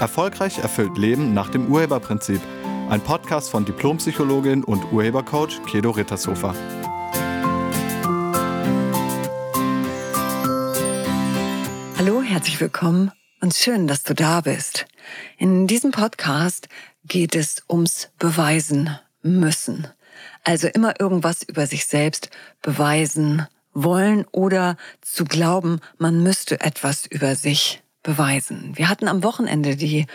Erfolgreich erfüllt Leben nach dem Urheberprinzip. Ein Podcast von Diplompsychologin und Urhebercoach Kedo Rittershofer. Hallo, herzlich willkommen und schön, dass du da bist. In diesem Podcast geht es ums Beweisen müssen. Also immer irgendwas über sich selbst beweisen wollen oder zu glauben, man müsste etwas über sich beweisen. Wir hatten am Wochenende die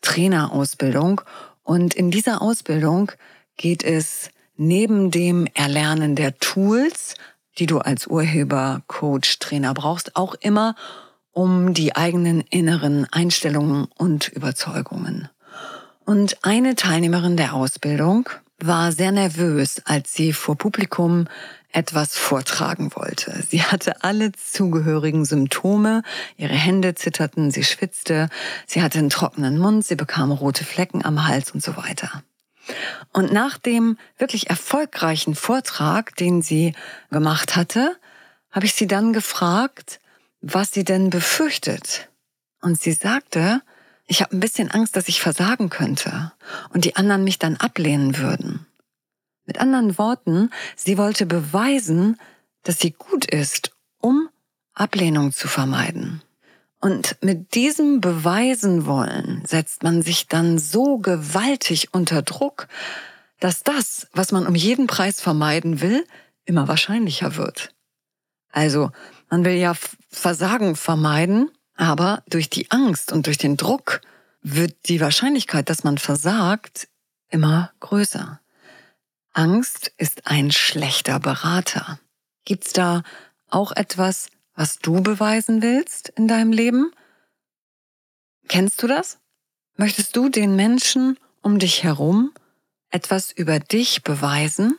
Trainerausbildung und in dieser Ausbildung geht es neben dem Erlernen der Tools, die du als Urheber, Coach, Trainer brauchst, auch immer um die eigenen inneren Einstellungen und Überzeugungen. Und eine Teilnehmerin der Ausbildung war sehr nervös, als sie vor Publikum etwas vortragen wollte. Sie hatte alle zugehörigen Symptome. Ihre Hände zitterten, sie schwitzte, sie hatte einen trockenen Mund, sie bekam rote Flecken am Hals und so weiter. Und nach dem wirklich erfolgreichen Vortrag, den sie gemacht hatte, habe ich sie dann gefragt, was sie denn befürchtet. Und sie sagte, ich habe ein bisschen Angst, dass ich versagen könnte und die anderen mich dann ablehnen würden. Mit anderen Worten, sie wollte beweisen, dass sie gut ist, um Ablehnung zu vermeiden. Und mit diesem Beweisen wollen setzt man sich dann so gewaltig unter Druck, dass das, was man um jeden Preis vermeiden will, immer wahrscheinlicher wird. Also, man will ja Versagen vermeiden, aber durch die Angst und durch den Druck wird die Wahrscheinlichkeit, dass man versagt, immer größer. Angst ist ein schlechter Berater. Gibt's da auch etwas, was du beweisen willst in deinem Leben? Kennst du das? Möchtest du den Menschen um dich herum etwas über dich beweisen?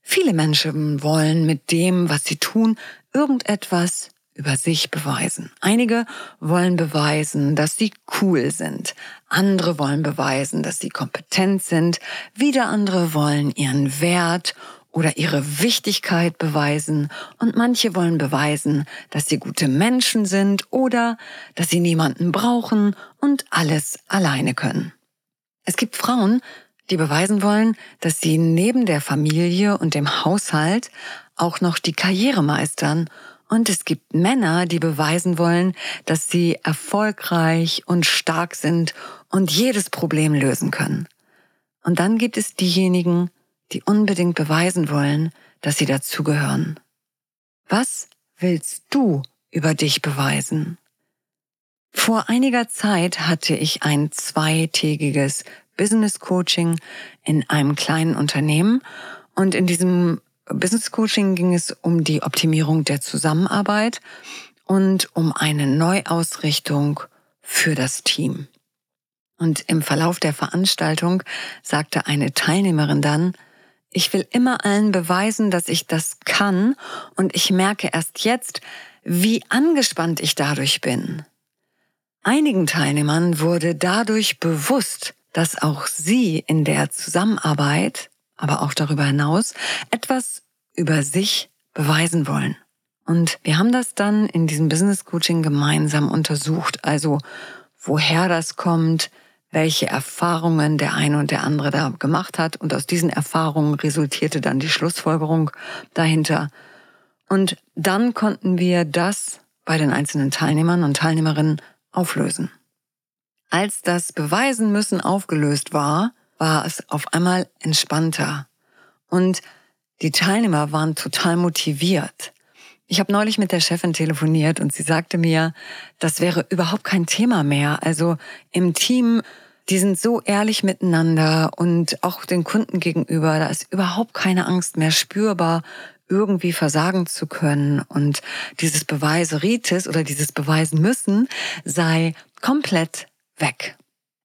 Viele Menschen wollen mit dem, was sie tun, irgendetwas über sich beweisen. Einige wollen beweisen, dass sie cool sind. Andere wollen beweisen, dass sie kompetent sind. Wieder andere wollen ihren Wert oder ihre Wichtigkeit beweisen. Und manche wollen beweisen, dass sie gute Menschen sind oder dass sie niemanden brauchen und alles alleine können. Es gibt Frauen, die beweisen wollen, dass sie neben der Familie und dem Haushalt auch noch die Karriere meistern und es gibt Männer, die beweisen wollen, dass sie erfolgreich und stark sind und jedes Problem lösen können. Und dann gibt es diejenigen, die unbedingt beweisen wollen, dass sie dazugehören. Was willst du über dich beweisen? Vor einiger Zeit hatte ich ein zweitägiges Business Coaching in einem kleinen Unternehmen und in diesem Business Coaching ging es um die Optimierung der Zusammenarbeit und um eine Neuausrichtung für das Team. Und im Verlauf der Veranstaltung sagte eine Teilnehmerin dann, ich will immer allen beweisen, dass ich das kann und ich merke erst jetzt, wie angespannt ich dadurch bin. Einigen Teilnehmern wurde dadurch bewusst, dass auch sie in der Zusammenarbeit aber auch darüber hinaus etwas über sich beweisen wollen. Und wir haben das dann in diesem Business Coaching gemeinsam untersucht, also woher das kommt, welche Erfahrungen der eine und der andere da gemacht hat. Und aus diesen Erfahrungen resultierte dann die Schlussfolgerung dahinter. Und dann konnten wir das bei den einzelnen Teilnehmern und Teilnehmerinnen auflösen. Als das Beweisen müssen aufgelöst war, war es auf einmal entspannter. Und die Teilnehmer waren total motiviert. Ich habe neulich mit der Chefin telefoniert und sie sagte mir, das wäre überhaupt kein Thema mehr. Also im Team, die sind so ehrlich miteinander und auch den Kunden gegenüber, da ist überhaupt keine Angst mehr spürbar, irgendwie versagen zu können. Und dieses Beweiseritis oder dieses Beweisen müssen sei komplett weg.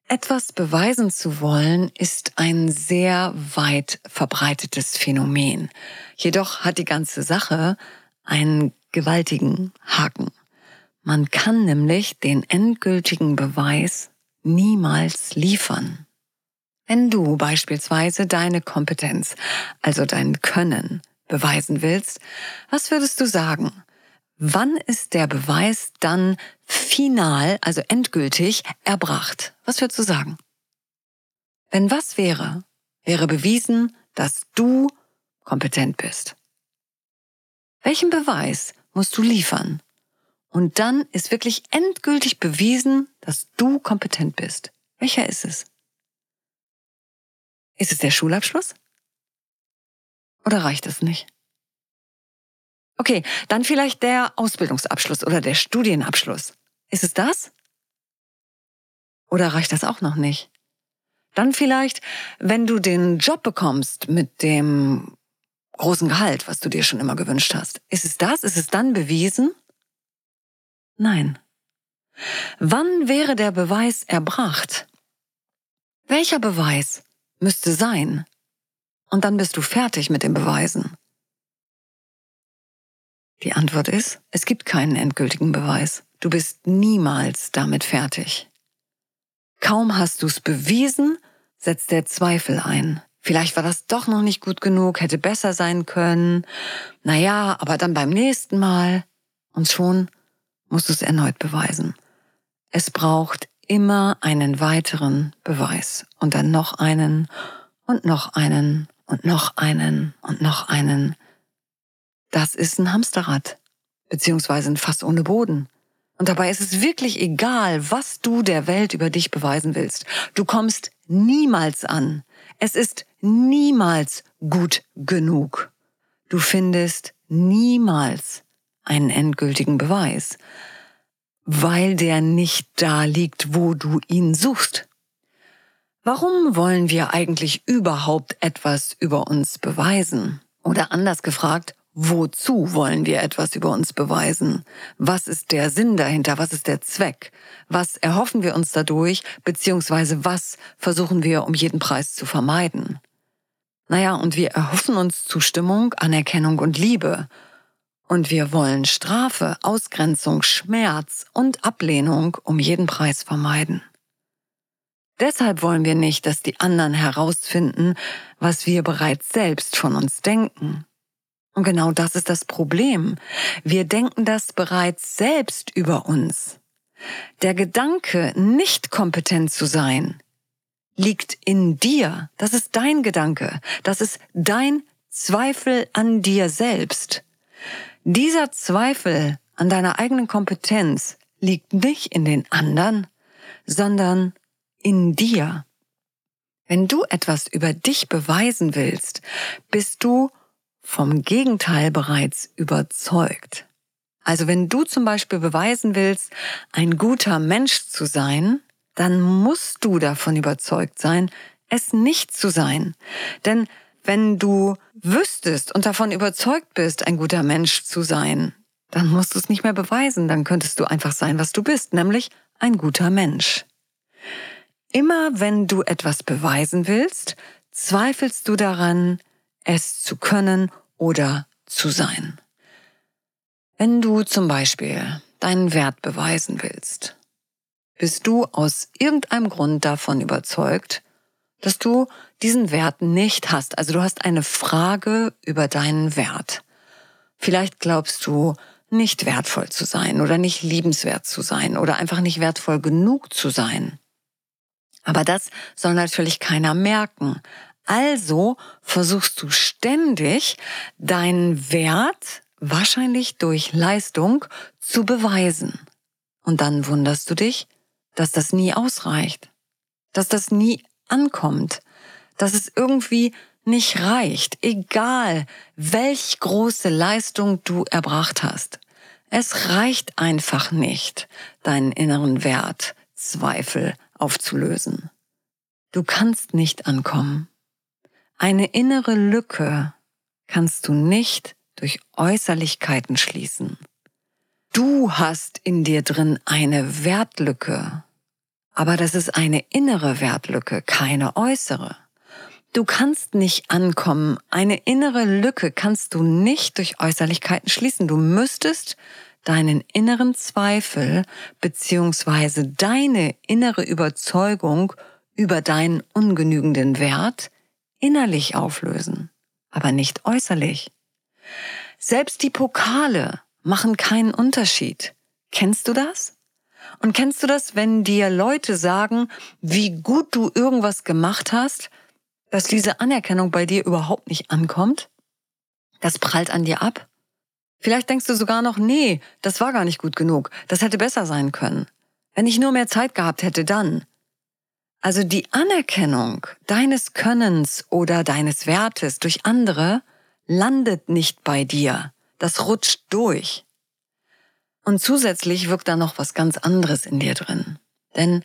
Etwas beweisen zu wollen ist ein sehr weit verbreitetes Phänomen. Jedoch hat die ganze Sache einen gewaltigen Haken. Man kann nämlich den endgültigen Beweis niemals liefern. Wenn du beispielsweise deine Kompetenz, also dein Können, beweisen willst, was würdest du sagen? Wann ist der Beweis dann final, also endgültig, erbracht? Was würdest du sagen? Wenn was wäre, wäre bewiesen, dass du kompetent bist. Welchen Beweis musst du liefern? Und dann ist wirklich endgültig bewiesen, dass du kompetent bist. Welcher ist es? Ist es der Schulabschluss? Oder reicht es nicht? Okay, dann vielleicht der Ausbildungsabschluss oder der Studienabschluss. Ist es das? Oder reicht das auch noch nicht? Dann vielleicht, wenn du den Job bekommst mit dem großen Gehalt, was du dir schon immer gewünscht hast. Ist es das? Ist es dann bewiesen? Nein. Wann wäre der Beweis erbracht? Welcher Beweis müsste sein? Und dann bist du fertig mit den Beweisen. Die Antwort ist, es gibt keinen endgültigen Beweis. Du bist niemals damit fertig. Kaum hast du es bewiesen, setzt der Zweifel ein. Vielleicht war das doch noch nicht gut genug, hätte besser sein können. Naja, aber dann beim nächsten Mal. Und schon musst du es erneut beweisen. Es braucht immer einen weiteren Beweis und dann noch einen und noch einen und noch einen und noch einen. Das ist ein Hamsterrad, beziehungsweise ein Fass ohne Boden. Und dabei ist es wirklich egal, was du der Welt über dich beweisen willst. Du kommst niemals an. Es ist niemals gut genug. Du findest niemals einen endgültigen Beweis, weil der nicht da liegt, wo du ihn suchst. Warum wollen wir eigentlich überhaupt etwas über uns beweisen? Oder anders gefragt, Wozu wollen wir etwas über uns beweisen? Was ist der Sinn dahinter? Was ist der Zweck? Was erhoffen wir uns dadurch? Beziehungsweise was versuchen wir um jeden Preis zu vermeiden? Naja, und wir erhoffen uns Zustimmung, Anerkennung und Liebe. Und wir wollen Strafe, Ausgrenzung, Schmerz und Ablehnung um jeden Preis vermeiden. Deshalb wollen wir nicht, dass die anderen herausfinden, was wir bereits selbst von uns denken. Und genau das ist das Problem. Wir denken das bereits selbst über uns. Der Gedanke, nicht kompetent zu sein, liegt in dir. Das ist dein Gedanke. Das ist dein Zweifel an dir selbst. Dieser Zweifel an deiner eigenen Kompetenz liegt nicht in den anderen, sondern in dir. Wenn du etwas über dich beweisen willst, bist du vom Gegenteil bereits überzeugt. Also wenn du zum Beispiel beweisen willst, ein guter Mensch zu sein, dann musst du davon überzeugt sein, es nicht zu sein. Denn wenn du wüsstest und davon überzeugt bist, ein guter Mensch zu sein, dann musst du es nicht mehr beweisen, dann könntest du einfach sein, was du bist, nämlich ein guter Mensch. Immer wenn du etwas beweisen willst, zweifelst du daran, es zu können oder zu sein. Wenn du zum Beispiel deinen Wert beweisen willst, bist du aus irgendeinem Grund davon überzeugt, dass du diesen Wert nicht hast. Also du hast eine Frage über deinen Wert. Vielleicht glaubst du, nicht wertvoll zu sein oder nicht liebenswert zu sein oder einfach nicht wertvoll genug zu sein. Aber das soll natürlich keiner merken. Also versuchst du ständig deinen Wert wahrscheinlich durch Leistung zu beweisen. Und dann wunderst du dich, dass das nie ausreicht, dass das nie ankommt, dass es irgendwie nicht reicht, egal welch große Leistung du erbracht hast. Es reicht einfach nicht, deinen inneren Wert, Zweifel aufzulösen. Du kannst nicht ankommen. Eine innere Lücke kannst du nicht durch Äußerlichkeiten schließen. Du hast in dir drin eine Wertlücke, aber das ist eine innere Wertlücke, keine äußere. Du kannst nicht ankommen. Eine innere Lücke kannst du nicht durch Äußerlichkeiten schließen. Du müsstest deinen inneren Zweifel beziehungsweise deine innere Überzeugung über deinen ungenügenden Wert innerlich auflösen, aber nicht äußerlich. Selbst die Pokale machen keinen Unterschied. Kennst du das? Und kennst du das, wenn dir Leute sagen, wie gut du irgendwas gemacht hast, dass diese Anerkennung bei dir überhaupt nicht ankommt? Das prallt an dir ab? Vielleicht denkst du sogar noch, nee, das war gar nicht gut genug, das hätte besser sein können. Wenn ich nur mehr Zeit gehabt hätte, dann. Also die Anerkennung deines Könnens oder deines Wertes durch andere landet nicht bei dir. Das rutscht durch. Und zusätzlich wirkt da noch was ganz anderes in dir drin. Denn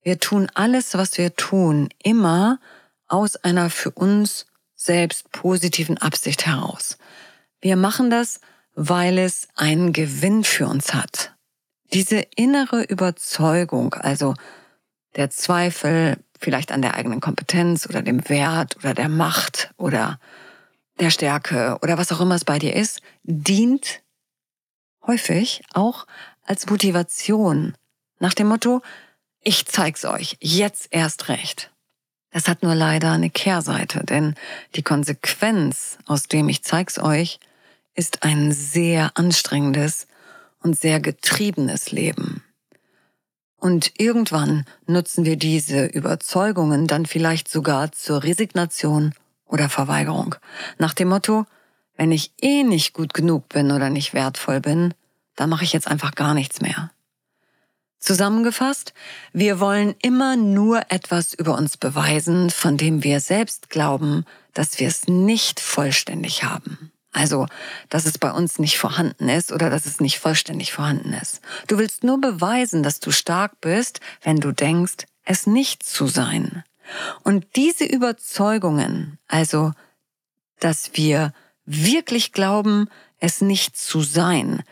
wir tun alles, was wir tun, immer aus einer für uns selbst positiven Absicht heraus. Wir machen das, weil es einen Gewinn für uns hat. Diese innere Überzeugung, also der Zweifel vielleicht an der eigenen Kompetenz oder dem Wert oder der Macht oder der Stärke oder was auch immer es bei dir ist, dient häufig auch als Motivation nach dem Motto, ich zeig's euch, jetzt erst recht. Das hat nur leider eine Kehrseite, denn die Konsequenz aus dem ich zeig's euch ist ein sehr anstrengendes und sehr getriebenes Leben. Und irgendwann nutzen wir diese Überzeugungen dann vielleicht sogar zur Resignation oder Verweigerung. Nach dem Motto, wenn ich eh nicht gut genug bin oder nicht wertvoll bin, dann mache ich jetzt einfach gar nichts mehr. Zusammengefasst, wir wollen immer nur etwas über uns beweisen, von dem wir selbst glauben, dass wir es nicht vollständig haben. Also, dass es bei uns nicht vorhanden ist oder dass es nicht vollständig vorhanden ist. Du willst nur beweisen, dass du stark bist, wenn du denkst, es nicht zu sein. Und diese Überzeugungen, also, dass wir wirklich glauben, es nicht zu sein,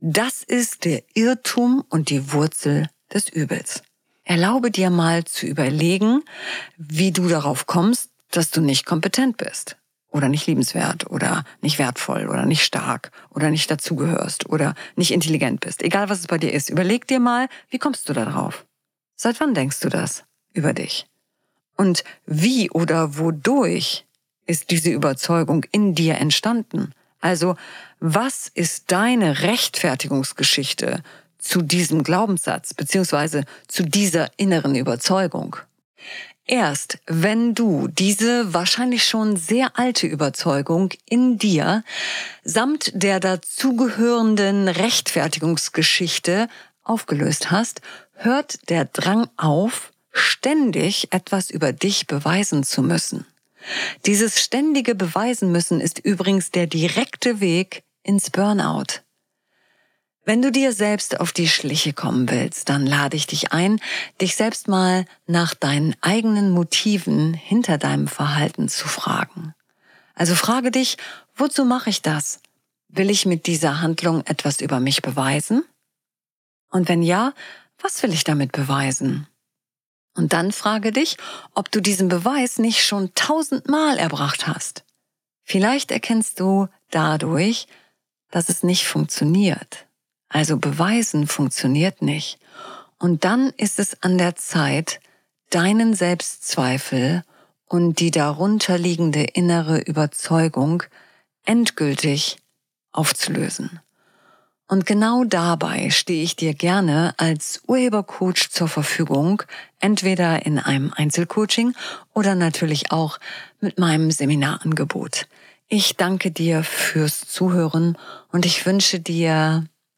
das ist der Irrtum und die Wurzel des Übels. Erlaube dir mal zu überlegen, wie du darauf kommst, dass du nicht kompetent bist oder nicht liebenswert oder nicht wertvoll oder nicht stark oder nicht dazugehörst oder nicht intelligent bist. Egal was es bei dir ist, überleg dir mal, wie kommst du da drauf? Seit wann denkst du das über dich? Und wie oder wodurch ist diese Überzeugung in dir entstanden? Also, was ist deine Rechtfertigungsgeschichte zu diesem Glaubenssatz beziehungsweise zu dieser inneren Überzeugung? Erst wenn du diese wahrscheinlich schon sehr alte Überzeugung in dir samt der dazugehörenden Rechtfertigungsgeschichte aufgelöst hast, hört der Drang auf, ständig etwas über dich beweisen zu müssen. Dieses ständige Beweisen müssen ist übrigens der direkte Weg ins Burnout. Wenn du dir selbst auf die Schliche kommen willst, dann lade ich dich ein, dich selbst mal nach deinen eigenen Motiven hinter deinem Verhalten zu fragen. Also frage dich, wozu mache ich das? Will ich mit dieser Handlung etwas über mich beweisen? Und wenn ja, was will ich damit beweisen? Und dann frage dich, ob du diesen Beweis nicht schon tausendmal erbracht hast. Vielleicht erkennst du dadurch, dass es nicht funktioniert. Also beweisen funktioniert nicht. Und dann ist es an der Zeit, deinen Selbstzweifel und die darunterliegende innere Überzeugung endgültig aufzulösen. Und genau dabei stehe ich dir gerne als Urhebercoach zur Verfügung, entweder in einem Einzelcoaching oder natürlich auch mit meinem Seminarangebot. Ich danke dir fürs Zuhören und ich wünsche dir